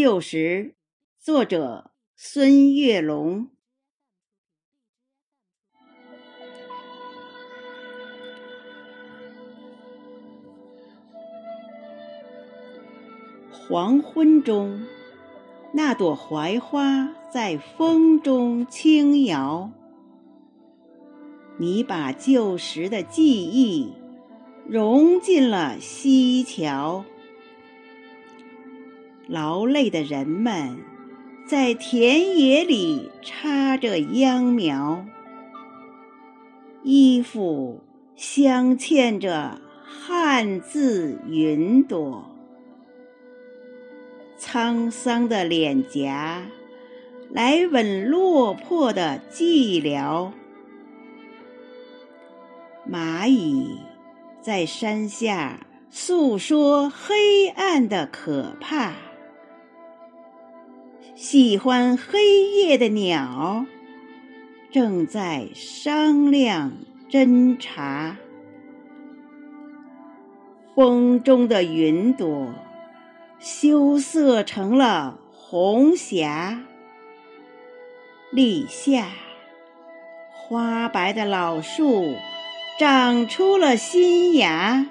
旧时，作者孙月龙。黄昏中，那朵槐花在风中轻摇。你把旧时的记忆融进了西桥。劳累的人们在田野里插着秧苗，衣服镶嵌着汉字云朵，沧桑的脸颊来吻落魄的寂寥。蚂蚁在山下诉说黑暗的可怕。喜欢黑夜的鸟正在商量侦查，风中的云朵羞涩成了红霞。立夏，花白的老树长出了新芽，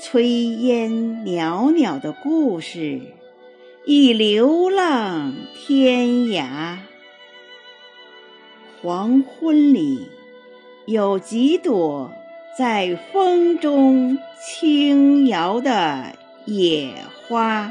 炊烟袅袅的故事。已流浪天涯。黄昏里，有几朵在风中轻摇的野花。